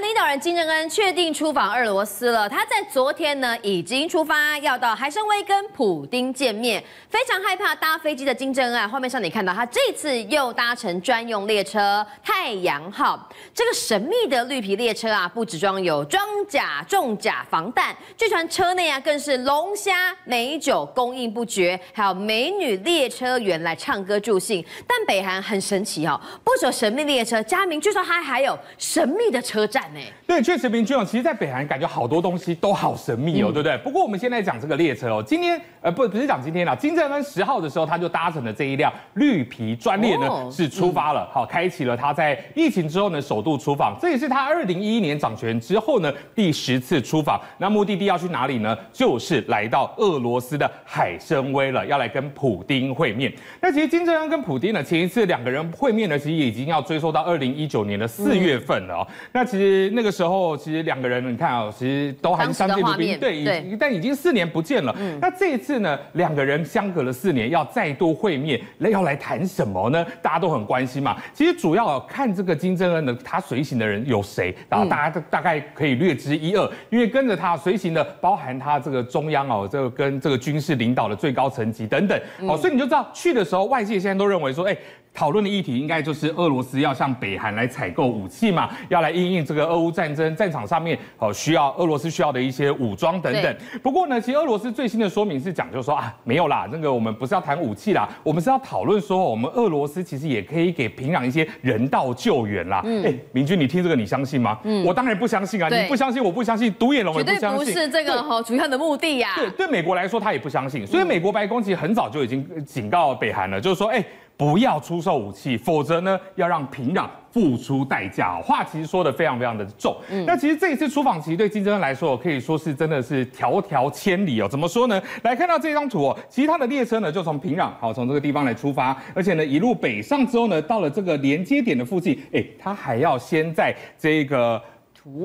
领导人金正恩确定出访俄罗斯了。他在昨天呢已经出发，要到海参崴跟普丁见面。非常害怕搭飞机的金正恩，画面上你看到他这次又搭乘专用列车太阳号。这个神秘的绿皮列车啊，不只装有装甲、重甲、防弹，据传车内啊更是龙虾、美酒供应不绝，还有美女列车员来唱歌助兴。但北韩很神奇哦，不只有神秘列车，佳明据说它还有神秘的车站呢。对，确实明君哦，其实，在北韩感觉好多东西都好神秘哦，嗯、对不对？不过我们现在讲这个列车哦，今天呃不不是讲今天啦，金正恩十号的时候他就搭乘了这一辆绿皮专列呢，哦、是出发了，好、嗯，开启了他在疫情之后呢首度出访，这也是他二零一一年掌权之后呢第十次出访。那目的地要去哪里呢？就是来到俄罗斯的海参崴了，要来跟普丁会面。那其实金正恩跟普丁呢，前一次两个人会面呢，其实已经要追溯到二零一九年的四月份了哦。嗯、那其实那个时候，其实两个人你看啊、哦，其实都还是相敬如宾，对，对，但已经四年不见了。嗯、那这一次呢，两个人相隔了四年，要再度会面，要来谈什么呢？大家都很关心嘛。其实主要看这个金正恩的他随行的人有谁，然后大家大概可以略知一二，因为跟着他随行的包含他这个中央哦，这个跟这个军事领导的最高层级等等。哦，所以你就知道去的时候，外界现在都认为说，哎。讨论的议题应该就是俄罗斯要向北韩来采购武器嘛，要来应应这个俄乌战争战场上面哦需要俄罗斯需要的一些武装等等。不过呢，其实俄罗斯最新的说明是讲，就是说啊没有啦，那个我们不是要谈武器啦，我们是要讨论说我们俄罗斯其实也可以给平壤一些人道救援啦。嗯，哎，明君，你听这个你相信吗？嗯，我当然不相信啊，你不相信，我不相信，独眼龙也不相信。绝对不是这个哈主要的目的呀。对，对美国来说他也不相信，所以美国白宫其实很早就已经警告北韩了，就是说哎。不要出售武器，否则呢，要让平壤付出代价。话其实说的非常非常的重。嗯，那其实这一次出访，其实对金正恩来说，可以说是真的是迢迢千里哦。怎么说呢？来看到这张图哦，其实他的列车呢，就从平壤好从这个地方来出发，而且呢，一路北上之后呢，到了这个连接点的附近，哎，他还要先在这个。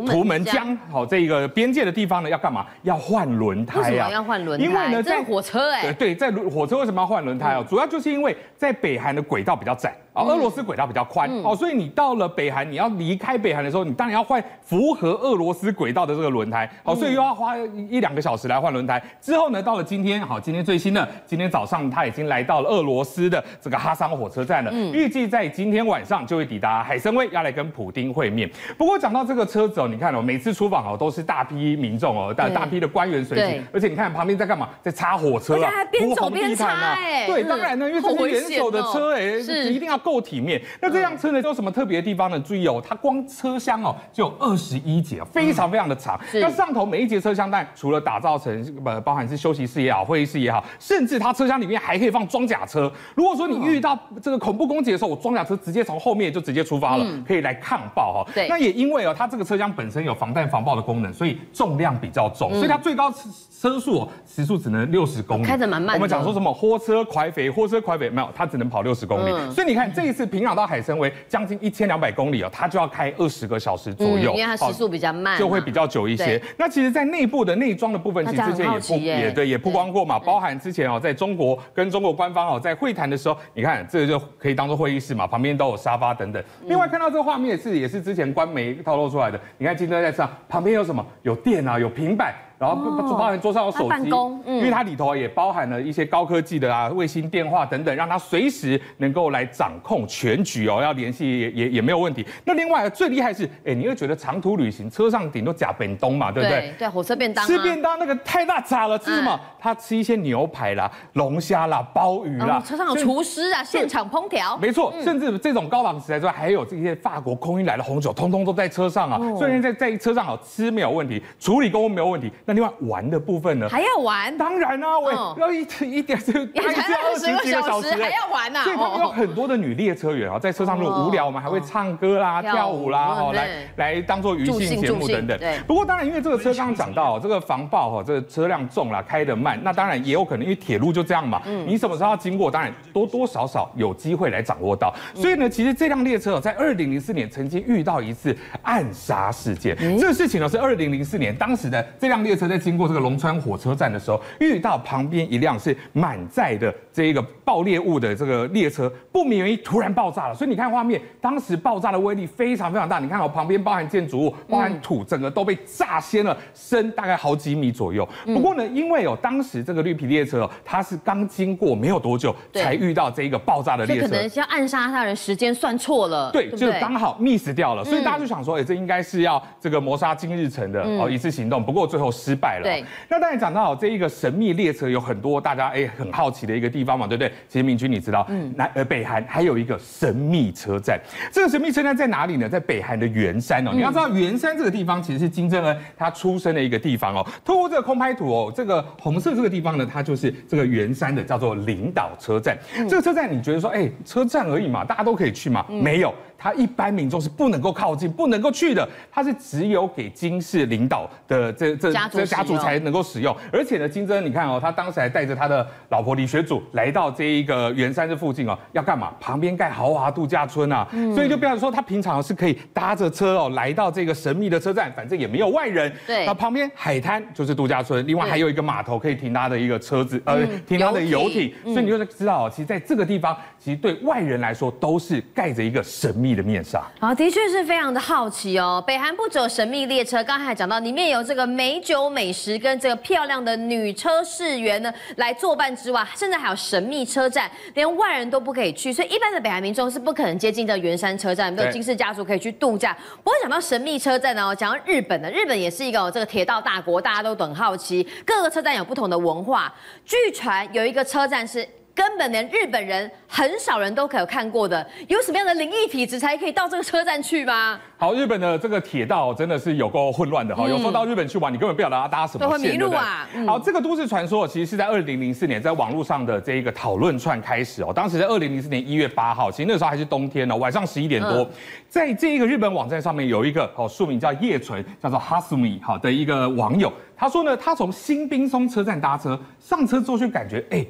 图门江，好，这个边界的地方呢，要干嘛？要换轮胎啊！为什么要换轮胎？因为呢，在火车哎，对对，在火车为什么要换轮胎啊？主要就是因为在北韩的轨道比较窄。啊，俄罗斯轨道比较宽，哦，所以你到了北韩，你要离开北韩的时候，你当然要换符合俄罗斯轨道的这个轮胎，好，所以又要花一两个小时来换轮胎。之后呢，到了今天，好，今天最新的，今天早上他已经来到了俄罗斯的这个哈桑火车站了，预计在今天晚上就会抵达海参崴，要来跟普丁会面。不过讲到这个车子哦，你看哦，每次出访哦都是大批民众哦，大大批的官员随行，而且你看旁边在干嘛，在擦火车啊，边走边擦哎，对，当然呢，因为这是元首的车哎，一定要。够体面。那这辆车呢，有什么特别的地方呢？注意哦，它光车厢哦就有二十一节，非常非常的长。那上头每一节车厢，但除了打造成呃包含是休息室也好，会议室也好，甚至它车厢里面还可以放装甲车。如果说你遇到这个恐怖攻击的时候，我装甲车直接从后面就直接出发了，可以来抗爆哈。对。那也因为哦，它这个车厢本身有防弹防爆的功能，所以重量比较重，所以它最高车速时速只能六十公里，开得蛮慢。我们讲说什么火车快飞，火车快飞，没有，它只能跑六十公里。所以你看。这一次平壤到海参崴将近一千两百公里哦，它就要开二十个小时左右，因为它时速比较慢，就会比较久一些。那其实，在内部的内装的部分，其实之前也不也对也曝光过嘛，包含之前哦，在中国跟中国官方哦在会谈的时候，你看这个就可以当做会议室嘛，旁边都有沙发等等。另外看到这个画面是也是之前官媒透露出来的，你看金正恩在上旁边有什么？有电啊，有平板。然后包含桌上有手机，嗯、因为它里头也包含了一些高科技的啊卫星电话等等，让它随时能够来掌控全局哦，要联系也也也没有问题。那另外最厉害是，哎，你会觉得长途旅行车上顶多假便当嘛，对不对？对，火车便当、啊。吃便当那个太大杂了，吃什么？他、嗯、吃一些牛排啦、龙虾啦、鲍鱼啦。嗯、车上有厨师啊，以现场烹调。没错，嗯、甚至这种高档食材之外，还有这些法国空运来的红酒，通通都在车上啊。哦、所以在在车上好吃没有问题，处理工没有问题。那另外玩的部分呢？还要玩？当然啊，我要一一点是还要二十几个小时，还要玩啊。所以他们有很多的女列车员啊，在车上如果无聊，我们还会唱歌啦、跳舞啦，哦，来来当做娱乐节目等等。对。不过当然，因为这个车刚刚讲到这个防爆哈，这个车辆重啦，开得慢，那当然也有可能因为铁路就这样嘛。嗯。你什么时候要经过？当然多多少少有机会来掌握到。所以呢，其实这辆列车在二零零四年曾经遇到一次暗杀事件。这个事情呢是二零零四年当时的这辆列车。在经过这个龙川火车站的时候，遇到旁边一辆是满载的这一个爆裂物的这个列车，不明原因突然爆炸了。所以你看画面，当时爆炸的威力非常非常大。你看哦，旁边包含建筑物、包含土，整个都被炸掀了，深大概好几米左右。不过呢，因为哦，当时这个绿皮列车哦，它是刚经过没有多久才遇到这一个爆炸的列车，可能是要暗杀他人时间算错了，对，对就是刚好 miss 掉了。所以大家就想说，哎，这应该是要这个谋杀金日成的哦一次行动。不过最后失败了。对，那当然讲到这一个神秘列车有很多大家哎很好奇的一个地方嘛，对不对？其实明君你知道，嗯，南呃北韩还有一个神秘车站，这个神秘车站在哪里呢？在北韩的元山哦。你要知道元山这个地方其实是金正恩他出生的一个地方哦。透过这个空拍图哦，这个红色这个地方呢，它就是这个元山的叫做领导车站。这个车站你觉得说，哎，车站而已嘛，大家都可以去嘛？没有。他一般民众是不能够靠近、不能够去的，他是只有给金氏领导的这这这家族才能够使用。而且呢，金正恩你看哦，他当时还带着他的老婆李学祖来到这一个圆山这附近哦，要干嘛？旁边盖豪华度假村啊，嗯、所以就比方说他平常是可以搭着车哦来到这个神秘的车站，反正也没有外人。对，那旁边海滩就是度假村，另外还有一个码头可以停他的一个车子，呃，停他的游艇。所以你就知道哦，其实在这个地方，其实对外人来说都是盖着一个神秘的面纱。啊，的确是非常的好奇哦。北韩不只有神秘列车，刚才还讲到里面有这个美酒美食跟这个漂亮的女车侍员呢来作伴之外，甚至还有神秘车站，连外人都不可以去，所以一般的北韩民众是不可能接近这圆山车站，没有金氏家族可以去度假。不过讲到神秘车站呢，讲到日本的，日本也是一个这个铁道大国，大家都很好奇，各个车站有不同的文化。据传有一个车站是。根本连日本人很少人都可有看过的，有什么样的灵异体质才可以到这个车站去吗？好，日本的这个铁道真的是有够混乱的哈，嗯、有时候到日本去玩，你根本不晓得要搭什么线，都会迷路啊。对对嗯、好，这个都市传说其实是在二零零四年在网络上的这一个讨论串开始哦，当时在二零零四年一月八号，其实那个时候还是冬天哦，晚上十一点多，嗯、在这一个日本网站上面有一个哦，署名叫叶纯，叫做哈斯米好的一个网友，他说呢，他从新滨松车站搭车，上车之后就感觉哎。欸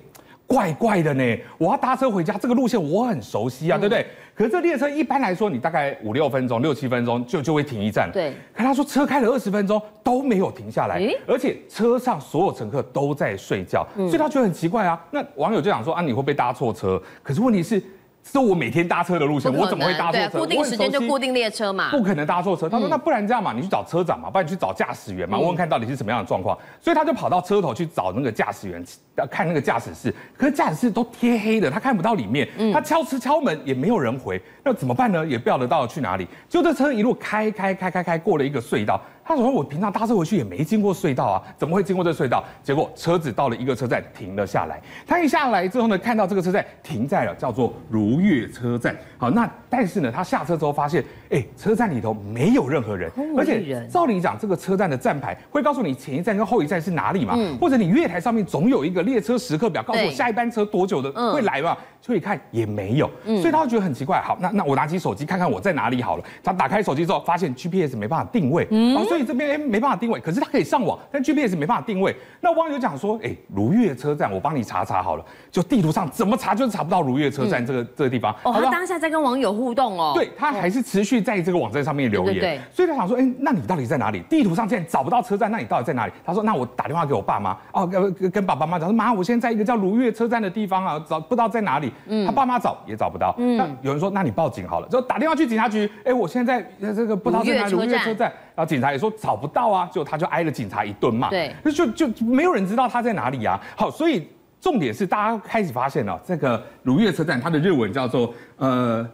怪怪的呢，我要搭车回家，这个路线我很熟悉啊，嗯、对不对？可是这列车一般来说，你大概五六分钟、六七分钟就就会停一站。对。可他说车开了二十分钟都没有停下来，欸、而且车上所有乘客都在睡觉，嗯、所以他觉得很奇怪啊。那网友就想说啊，你会不会搭错车？可是问题是。是我每天搭车的路线，我怎么会搭错车？固定时间就固定列车嘛，不可能搭错车。他说：“那不然这样嘛，你去找车长嘛，不然你去找驾驶员嘛，问问看到底是什么样的状况。”所以他就跑到车头去找那个驾驶员，看那个驾驶室。可是驾驶室都贴黑的，他看不到里面。他敲车敲门也没有人回，那怎么办呢？也不晓得到了去哪里。就这车一路开开开开开过了一个隧道。他说：“我平常搭车回去也没经过隧道啊，怎么会经过这隧道？”结果车子到了一个车站停了下来。他一下来之后呢，看到这个车站停在了叫做如月车站。好，那但是呢，他下车之后发现，哎，车站里头没有任何人，而且照理讲，这个车站的站牌会告诉你前一站跟后一站是哪里嘛？或者你月台上面总有一个列车时刻表，告诉我下一班车多久的会来嘛？所以看也没有，所以他觉得很奇怪。好，那那我拿起手机看看我在哪里好了。他打开手机之后，发现 GPS 没办法定位，嗯，所以这边哎没办法定位，可是他可以上网，但 GPS 没办法定位。那网友讲说，哎，如月车站，我帮你查查好了。就地图上怎么查就是查不到如月车站这个这个地方。哦，他当下在跟网友互动哦。对，他还是持续在这个网站上面留言。对。所以他想说，哎，那你到底在哪里？地图上现在找不到车站，那你到底在哪里？他说，那我打电话给我爸妈，哦，跟跟爸爸妈妈讲说，妈，我现在在一个叫如月车站的地方啊，找不知道在哪里。嗯。他爸妈找。也找不到，嗯，那有人说，那你报警好了，就打电话去警察局，哎，我现在这个不知道在哪里，如月车站，然后警察也说找不到啊，就他就挨了警察一顿骂，对，就就没有人知道他在哪里啊。好，所以重点是大家开始发现了，这个如月车站它的日文叫做呃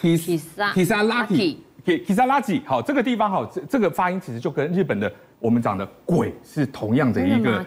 ，Kisaragi，Kisaragi，Kisaragi，好，这个地方好，这这个发音其实就跟日本的。我们讲的鬼是同样的一个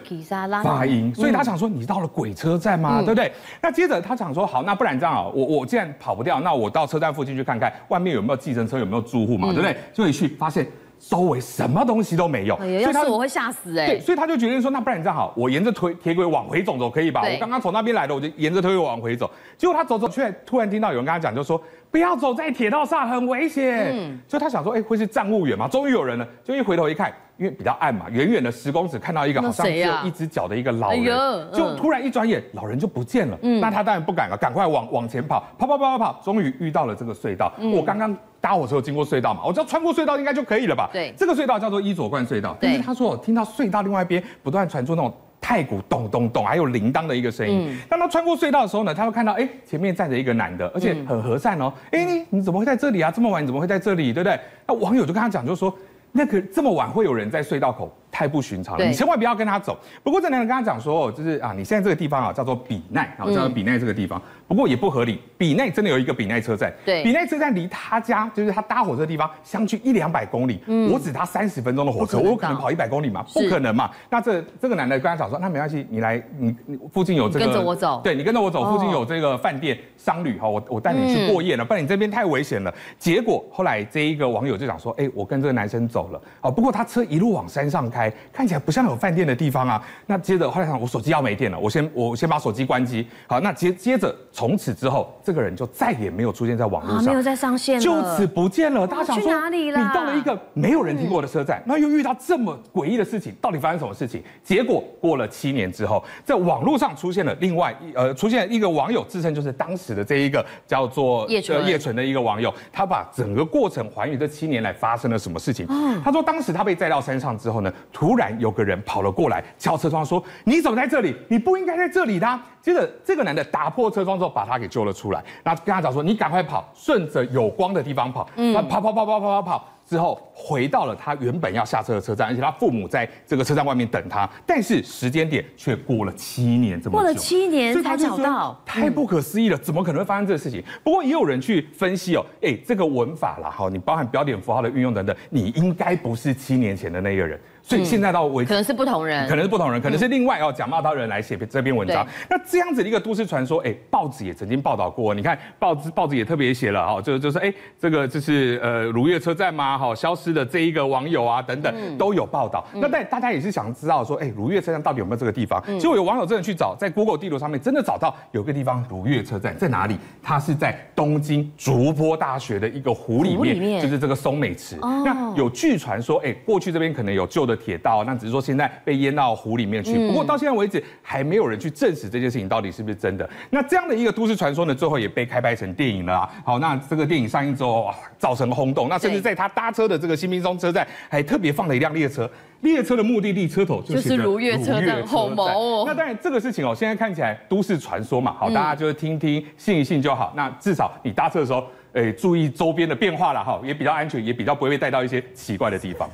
发音，所以他想说，你到了鬼车站吗？对不对？那接着他想说，好，那不然这样啊，我我既然跑不掉，那我到车站附近去看看，外面有没有计程车，有没有住户嘛，对不对？就一去发现周围什么东西都没有，所以他我会吓死哎。对，所以他就决定说，那不然这样好，我沿着推铁轨往回走走可以吧？我刚刚从那边来的，我就沿着铁轨往回走。结果他走走，却突然听到有人跟他讲，就说不要走在铁道上，很危险。嗯，就他想说，哎，会是站务员吗？终于有人了，就一回头一看，因为比较暗嘛，远远的十公尺看到一个好像只有一只脚的一个老人，就突然一转眼，老人就不见了。嗯，那他当然不敢了，赶快往往前跑，跑跑跑跑跑，终于遇到了这个隧道。我刚刚搭火车有经过隧道嘛，我知道穿过隧道应该就可以了吧？对，这个隧道叫做伊佐贯隧道。但是他说，我听到隧道另外一边不断传出那种。太鼓咚咚咚，还有铃铛的一个声音。嗯、当他穿过隧道的时候呢，他会看到，哎，前面站着一个男的，而且很和善哦。哎，你你怎么会在这里啊？这么晚你怎么会在这里？对不对？那网友就跟他讲，就说，那个这么晚会有人在隧道口。太不寻常了，你千万不要跟他走。不过这男人跟他讲说，就是啊，你现在这个地方啊叫做比奈啊，叫做比奈这个地方。不过也不合理，比奈真的有一个比奈车站。对，比奈车站离他家就是他搭火车的地方相距一两百公里。嗯，我只搭三十分钟的火车，我可能跑一百公里嘛？不可能嘛。那这这个男的跟他讲说，那没关系，你来，你你附近有这个，跟着我走。对，你跟着我走，附近有这个饭店商旅哈，我我带你去过夜了，不然你这边太危险了。结果后来这一个网友就讲说，哎，我跟这个男生走了。哦，不过他车一路往山上开，看起来不像。有饭店的地方啊，那接着后来想，我手机要没电了，我先我先把手机关机。好，那接接着从此之后，这个人就再也没有出现在网络上，没有再上线，就此不见了。大家想说，去哪里了？你到了一个没有人听过的车站，那又遇到这么诡异的事情，到底发生什么事情？结果过了七年之后，在网络上出现了另外一呃，出现一个网友自称就是当时的这一个叫做叶纯叶纯的一个网友，他把整个过程还原这七年来发生了什么事情。他说当时他被载到山上之后呢，突然有个人。跑了过来，敲车窗说：“你怎么在这里？你不应该在这里的啊。”接着，这个男的打破车窗之后，把他给救了出来。那跟他讲说：“你赶快跑，顺着有光的地方跑。”嗯，跑跑跑跑跑跑跑。之后回到了他原本要下车的车站，而且他父母在这个车站外面等他，但是时间点却过了七年这么久，过了七年才找到，太不可思议了，怎么可能会发生这个事情？不过也有人去分析哦，哎，这个文法啦，好，你包含标点符号的运用等等，你应该不是七年前的那个人，所以现在到为止可能是不同人，可能是不同人，可能是另外哦假冒他人来写这篇文章。那这样子的一个都市传说，哎，报纸也曾经报道过，你看报纸报纸也特别写了哦，就就是哎，这个就是呃如月车站吗？好，消失的这一个网友啊，等等都有报道。那但大家也是想知道说，哎，如月车站到底有没有这个地方？结果有网友真的去找，在 Google 地图上面真的找到有个地方，如月车站在哪里？它是在东京筑波大学的一个湖里面，就是这个松美池。那有据传说，哎，过去这边可能有旧的铁道，那只是说现在被淹到湖里面去。不过到现在为止，还没有人去证实这件事情到底是不是真的。那这样的一个都市传说呢，最后也被开拍成电影了啊。好，那这个电影上映之后，哇，造成轰动。那甚至在他搭车的这个。新兵松车站还特别放了一辆列车，列车的目的地车头就是如月车站，好毛哦。那当然这个事情哦，现在看起来都市传说嘛，好，大家就是听听信一信就好。那至少你搭车的时候，诶，注意周边的变化了哈，也比较安全，也比较不会被带到一些奇怪的地方。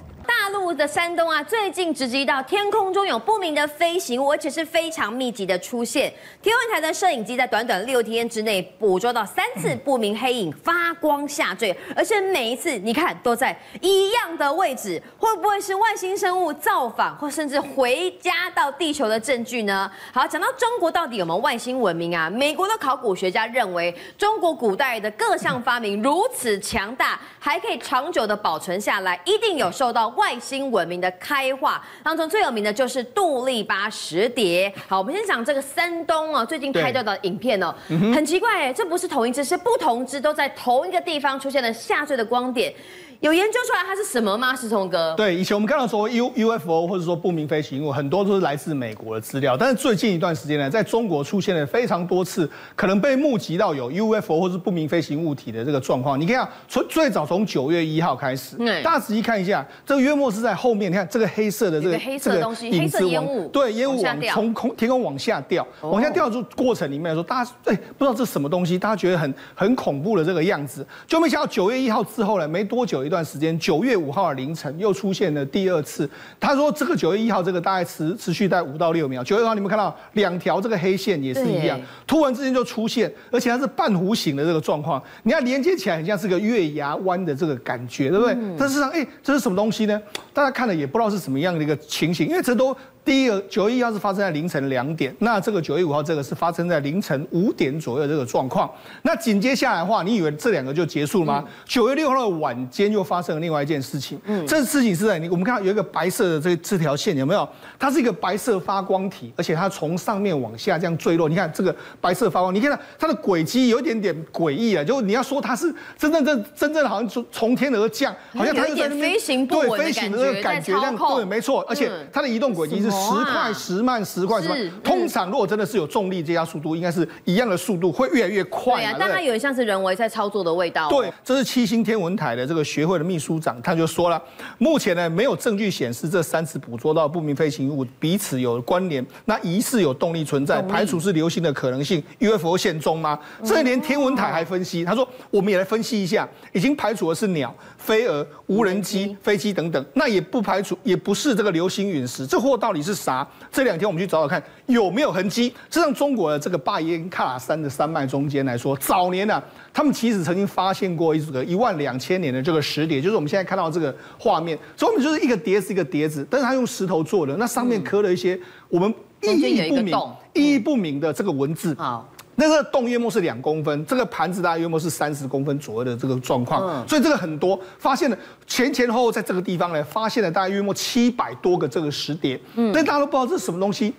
的山东啊，最近直击到天空中有不明的飞行物，而且是非常密集的出现。天文台的摄影机在短短六天之内捕捉到三次不明黑影发光下坠，而且每一次你看都在一样的位置，会不会是外星生物造访，或甚至回家到地球的证据呢？好，讲到中国到底有没有外星文明啊？美国的考古学家认为，中国古代的各项发明如此强大，还可以长久的保存下来，一定有受到外星。文明的开化当中最有名的就是杜立巴石碟。好，我们先讲这个山东啊，最近拍到的影片哦，很奇怪哎，这不是同一只，是不同只，都在同一个地方出现了下坠的光点。有研究出来它是什么吗？石聪哥？对，以前我们看到说 U UFO 或者说不明飞行物，很多都是来自美国的资料。但是最近一段时间呢，在中国出现了非常多次，可能被目击到有 UFO 或是不明飞行物体的这个状况。你看，从最早从九月一号开始，嗯、大家仔细看一下，这个约莫是在后面，你看这个黑色的这个黑色的东西，黑色烟雾，对，烟雾往从空天空往下掉，往下掉的过程里面来说，大家哎不知道这是什么东西，大家觉得很很恐怖的这个样子，就没想到九月一号之后呢，没多久一段时间，九月五号的凌晨又出现了第二次。他说这个九月一号这个大概持持续在五到六秒。九月一号你们看到两条这个黑线也是一样，突然之间就出现，而且它是半弧形的这个状况，你看连接起来很像是个月牙湾的这个感觉，对不对？但事实上，哎，这是什么东西呢？大家看了也不知道是什么样的一个情形，因为这都。第一个九月一号是发生在凌晨两点，那这个九月五号这个是发生在凌晨五点左右这个状况。那紧接下来的话，你以为这两个就结束了吗？九、嗯、月六号的晚间又发生了另外一件事情。嗯，这事情是在你我们看到有一个白色的这这条线有没有？它是一个白色发光体，而且它从上面往下这样坠落。你看这个白色发光，你看到它的轨迹有一点点诡异啊。就你要说它是真正真真正好像从从天而降，好像它就在那边飞行对飞行的那个感觉这样对，没错。而且它的移动轨迹是。十快十慢，十快十慢。通常如果真的是有重力这样速度，应该是一样的速度，会越来越快。对啊，但它有点像是人为在操作的味道。对，这是七星天文台的这个学会的秘书长，他就说了，目前呢没有证据显示这三次捕捉到不明飞行物彼此有关联，那疑似有动力存在，排除是流星的可能性。UFO 现中吗？这连天文台还分析，他说我们也来分析一下，已经排除的是鸟、飞蛾、无人机、飞机等等，那也不排除，也不是这个流星陨石，这货到底是啥？这两天我们去找找看有没有痕迹。这让中国的这个巴颜喀拉山的山脉中间来说，早年呢、啊，他们其实曾经发现过一个一万两千年的这个石碟，就是我们现在看到这个画面。所以我们就是一个碟子一个碟子，但是它用石头做的，那上面刻了一些我们意义不明、意义不明的这个文字。好。那个洞约莫是两公分，这个盘子大概约莫是三十公分左右的这个状况，嗯、所以这个很多发现了前前后后在这个地方呢，发现了大概约莫七百多个这个石碟，嗯，但大家都不知道这是什么东西。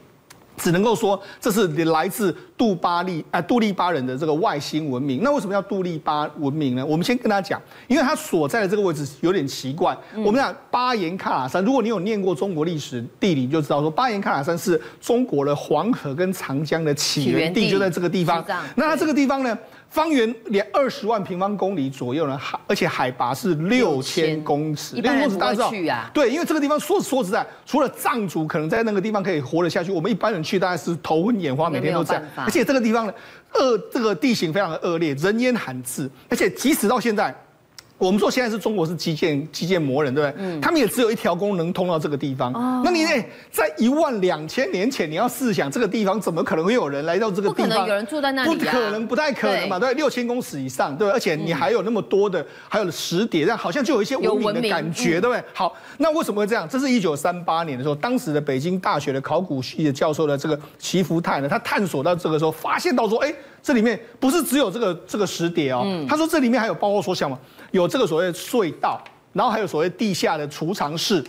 只能够说这是来自杜巴利啊杜利巴人的这个外星文明。那为什么叫杜利巴文明呢？我们先跟大家讲，因为他所在的这个位置有点奇怪。我们讲巴颜喀拉山，如果你有念过中国历史地理，你就知道说巴颜喀拉山是中国的黄河跟长江的起源地，就在这个地方。那它这个地方呢？方圆连二十万平方公里左右呢，海而且海拔是六千公尺，六千公尺大家知道？对，因为这个地方说说实在，除了藏族可能在那个地方可以活得下去，我们一般人去大概是头昏眼花，每天都这样。而且这个地方呢，恶这个地形非常的恶劣，人烟罕至，而且即使到现在。我们说现在是中国是基建基建魔人，对不对？嗯。他们也只有一条公能通到这个地方。哦。那你呢？在一万两千年前，你要试想这个地方怎么可能会有人来到这个地方？不可能有人住在那里。不可能，不太可能嘛？对，六千公尺以上，对。而且你还有那么多的，还有石碟，这样好像就有一些文明的感觉，对不对？好，那为什么会这样？这是一九三八年的时候，当时的北京大学的考古系的教授的这个齐福泰呢，他探索到这个时候，发现到说，哎，这里面不是只有这个这个石碟哦，他说这里面还有包括说像嘛。有这个所谓隧道，然后还有所谓地下的储藏室，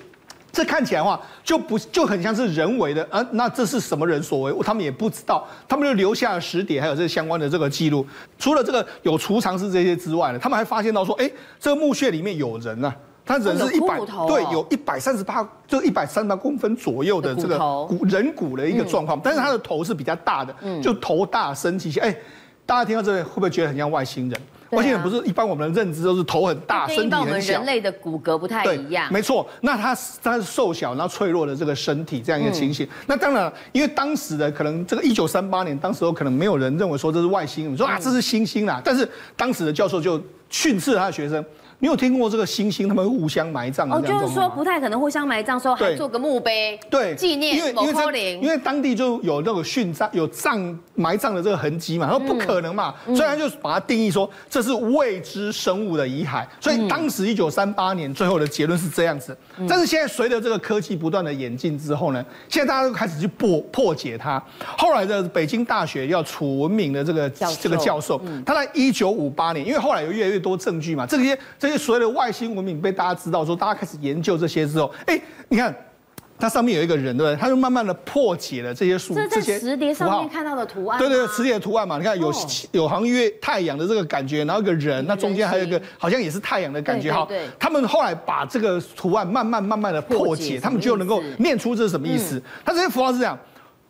这看起来的话就不就很像是人为的啊？那这是什么人所为？他们也不知道，他们就留下了石碟，还有这个相关的这个记录。除了这个有储藏室这些之外呢，他们还发现到说，哎，这个墓穴里面有人啊，他人是一百对，有一百三十八，就一百三十八公分左右的这个骨人骨的一个状况，但是他的头是比较大的，就头大身体小。哎，大家听到这里会不会觉得很像外星人？外星人不是一般我们的认知都是头很大，身体很小。跟我们人类的骨骼不太一样。没错，那他他是瘦小然后脆弱的这个身体这样一个情形。嗯、那当然，因为当时的可能这个一九三八年，当时候可能没有人认为说这是外星人，说啊这是猩猩啦。但是当时的教授就训斥他的学生。你有听过这个猩猩他们互相埋葬的？哦，就是说不太可能互相埋葬，说还做个墓碑，对，纪念。因为因为因为当地就有那个殉葬有葬埋葬的这个痕迹嘛，他说不可能嘛，所以他就把它定义说这是未知生物的遗骸。所以当时一九三八年最后的结论是这样子。但是现在随着这个科技不断的演进之后呢，现在大家都开始去破破解它。后来的北京大学要楚文明的这个这个教授，他在一九五八年，因为后来有越来越多证据嘛，这些。这些所谓的外星文明被大家知道，说大家开始研究这些之后，哎，你看，它上面有一个人，对不对？他就慢慢的破解了这些数，这些磁碟上面看到的图案。对对，磁碟的图案嘛，你看有有好像月太阳的这个感觉，然后一个人，那中间还有一个好像也是太阳的感觉哈。对。他们后来把这个图案慢慢慢慢的破解，他们就能够念出这是什么意思。他这些符号是这样。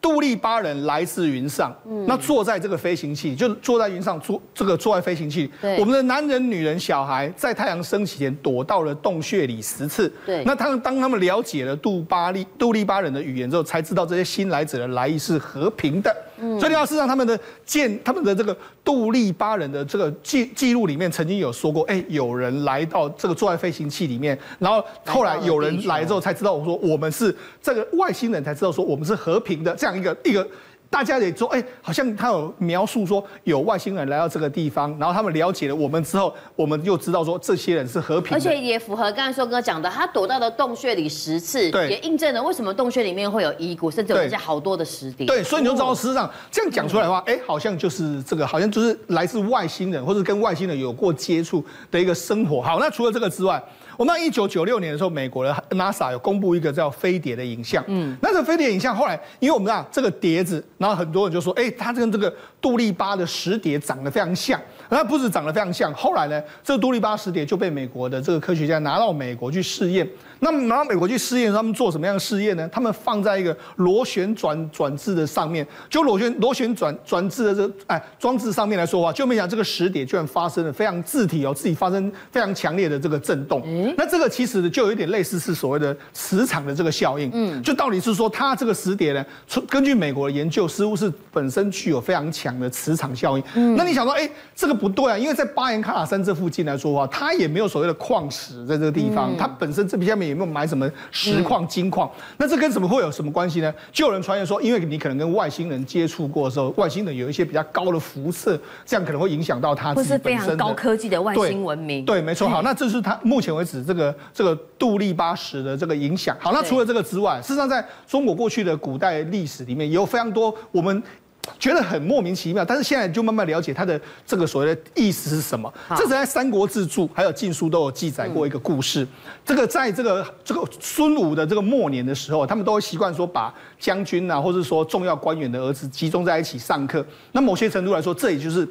杜立巴人来自云上，嗯、那坐在这个飞行器，就坐在云上坐这个坐在飞行器。对我们的男人、女人、小孩在太阳升起前躲到了洞穴里十次。对，那他们当他们了解了杜巴利杜立巴人的语言之后，才知道这些新来者的来意是和平的。嗯、所以你要事实上他们的建他们的这个杜立巴人的这个记记录里面曾经有说过，哎，有人来到这个坐在飞行器里面，然后后来有人来之后才知道，我说我们是这个外星人才知道说我们是和平的这样一个一个大家也说，哎，好像他有描述说有外星人来到这个地方，然后他们了解了我们之后，我们又知道说这些人是和平的，而且也符合刚才硕哥讲的，他躲到了洞穴里十次，对，也印证了为什么洞穴里面会有遗骨，甚至有留下好多的尸体。对，所以你就知道事实上这样讲出来的话，哎，好像就是这个，好像就是来自外星人或者跟外星人有过接触的一个生活。好，那除了这个之外。我们一九九六年的时候，美国的 NASA 有公布一个叫飞碟的影像。嗯，那这个飞碟影像后来，因为我们知道这个碟子，然后很多人就说，哎，它跟这个杜立巴的石碟长得非常像。那不止长得非常像，后来呢，这个杜立巴石碟就被美国的这个科学家拿到美国去试验。那么拿到美国去试验，他们做什么样的试验呢？他们放在一个螺旋转转置的上面，就螺旋螺旋转转置的这个哎装置上面来说话，就没想到这个石碟居然发生了非常自体哦，自己发生非常强烈的这个震动。嗯，那这个其实就有一点类似是所谓的磁场的这个效应。嗯，就到底是说它这个石碟呢，根据美国的研究，似乎是本身具有非常强的磁场效应。嗯，那你想说，哎，这个不对啊，因为在巴颜喀拉山这附近来说话，它也没有所谓的矿石在这个地方，它本身这边下面。也没有买什么石矿、金矿，那这跟什么会有什么关系呢？就有人传言说，因为你可能跟外星人接触过的时候，外星人有一些比较高的辐射，这样可能会影响到他自己本身。是非常高科技的外星文明。对，对，没错。好，那这是他目前为止这个这个杜立巴石的这个影响。好，那除了这个之外，事实上在中国过去的古代历史里面，也有非常多我们。觉得很莫名其妙，但是现在就慢慢了解他的这个所谓的意思是什么。这是在《三国志》注还有《晋书》都有记载过一个故事。这个在这个这个孙武的这个末年的时候，他们都会习惯说把将军啊，或者说重要官员的儿子集中在一起上课。那某些程度来说，这也就是。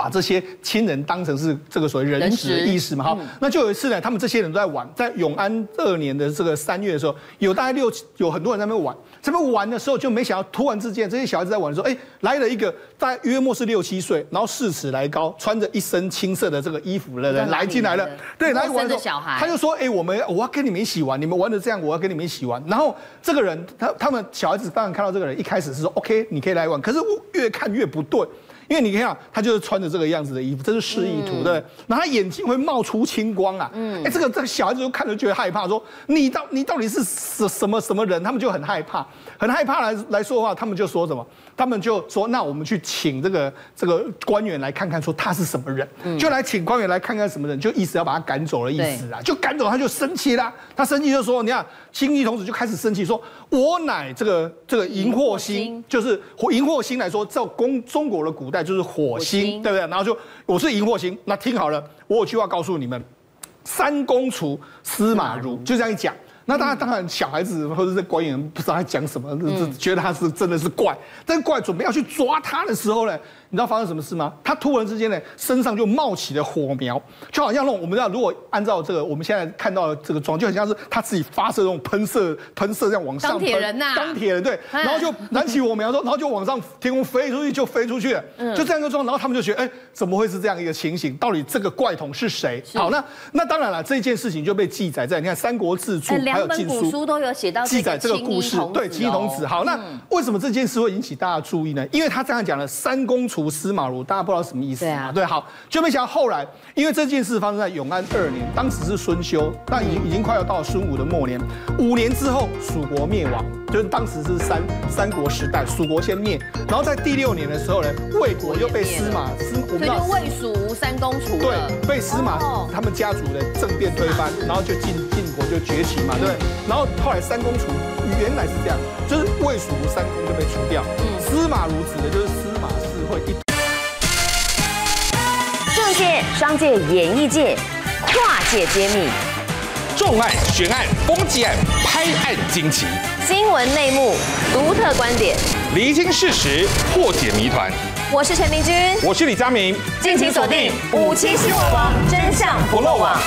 把这些亲人当成是这个所谓人质的意思嘛？哈，那就有一次呢，他们这些人都在玩，在永安二年的这个三月的时候，有大概六有很多人在那边玩，在那边玩的时候就没想到，突然之间这些小孩子在玩的时候，哎，来了一个大概约莫是六七岁，然后四尺来高，穿着一身青色的这个衣服的人来进来了，对，来玩的小孩，他就说，哎，我们我要跟你们一起玩，你们玩的这样，我要跟你们一起玩。然后这个人他他们小孩子当然看到这个人，一开始是说 OK，你可以来玩，可是我越看越不对。因为你看，他就是穿着这个样子的衣服，这是示意图，对。然后他眼睛会冒出青光啊，嗯，哎，这个这个小孩子就看着觉得害怕，说你到你到底是什什么什么人？他们就很害怕，很害怕来来说的话，他们就说什么？他们就说，那我们去请这个这个官员来看看，说他是什么人，就来请官员来看看什么人，就意思要把他赶走的意思啊，就赶走他就生气啦，他生气就说，你看，青衣童子就开始生气，说我乃这个这个荧惑星，就是荧惑星来说，在公中国的古代。就是火星，对不对？然后就我是荧惑星，那听好了，我有句话告诉你们：三公除司马如，就这样一讲。那当然，当然，小孩子或者是官员不知道他讲什么，嗯、觉得他是真的是怪。但怪准备要去抓他的时候呢，你知道发生什么事吗？他突然之间呢，身上就冒起了火苗，就好像那种我们知道，如果按照这个我们现在看到的这个状，就很像是他自己发射这种喷射喷射这样往上。钢铁人呐、啊，钢铁人对，然后就燃起火苗之后，然后就往上天空飞出去，就飞出去了，就这样一个状，然后他们就觉得，哎，怎么会是这样一个情形？到底这个怪童是谁？是好，那那当然了，这件事情就被记载在你看《三国志》注。还有晋书都有写到记载这个故事，对，青衣童子。好，那为什么这件事会引起大家注意呢？因为他这样讲了“三公除司马如”，大家不知道什么意思啊？对，好，就没想到后来，因为这件事发生在永安二年，当时是孙修，但已已经快要到孙武的末年。五年之后，蜀国灭亡，就是当时是三三国时代，蜀国先灭，然后在第六年的时候呢，魏国又被司马司，我们知道魏蜀吴三公除，对，被司马他们家族的政变推翻，然后就晋晋国就崛起嘛，对，然后。后来三公除原来是这样，就是魏蜀吴三公就被除掉。嗯，司马如指的就是司马氏会一。政界、商界、演艺界，跨界揭秘，重案、悬案、攻击案、拍案惊奇，新闻内幕、独特观点，厘清事实，破解谜团。我是陈明君，我是李佳明，敬请锁定五七新闻网，真相不漏网。